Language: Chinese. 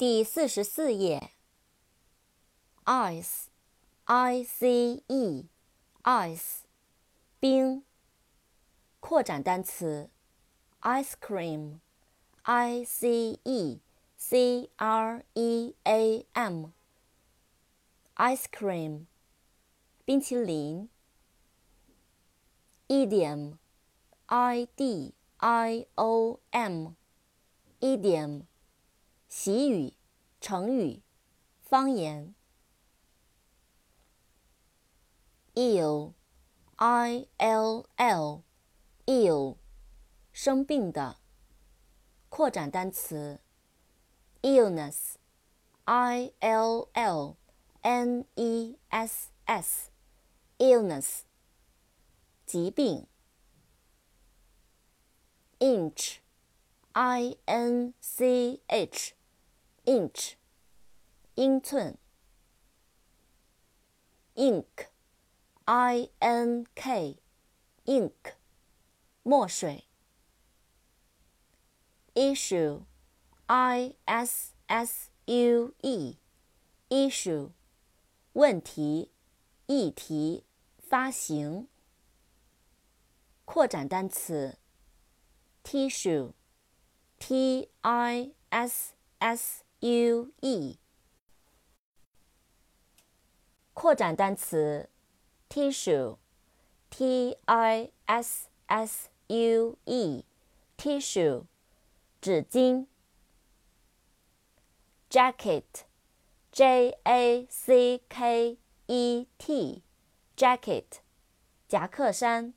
第四十四页。ice，i c e，ice，冰。扩展单词，ice cream，i c e c r e a m，ice cream，冰淇淋。idiom，i d i o m，idiom。习语、成语、方言。ill，i l l，ill，生病的。扩展单词，illness，i l l n e s s，illness，疾病。inch，i n c h。inch，英寸。ink，i n k，ink，墨水。issue，i s s u e，issue，问题、议题、发行。扩展单词 tissue tissue。U e，扩展单词，tissue，t i s s u e，tissue，纸巾。jacket，j a c k e t，jacket，夹克衫。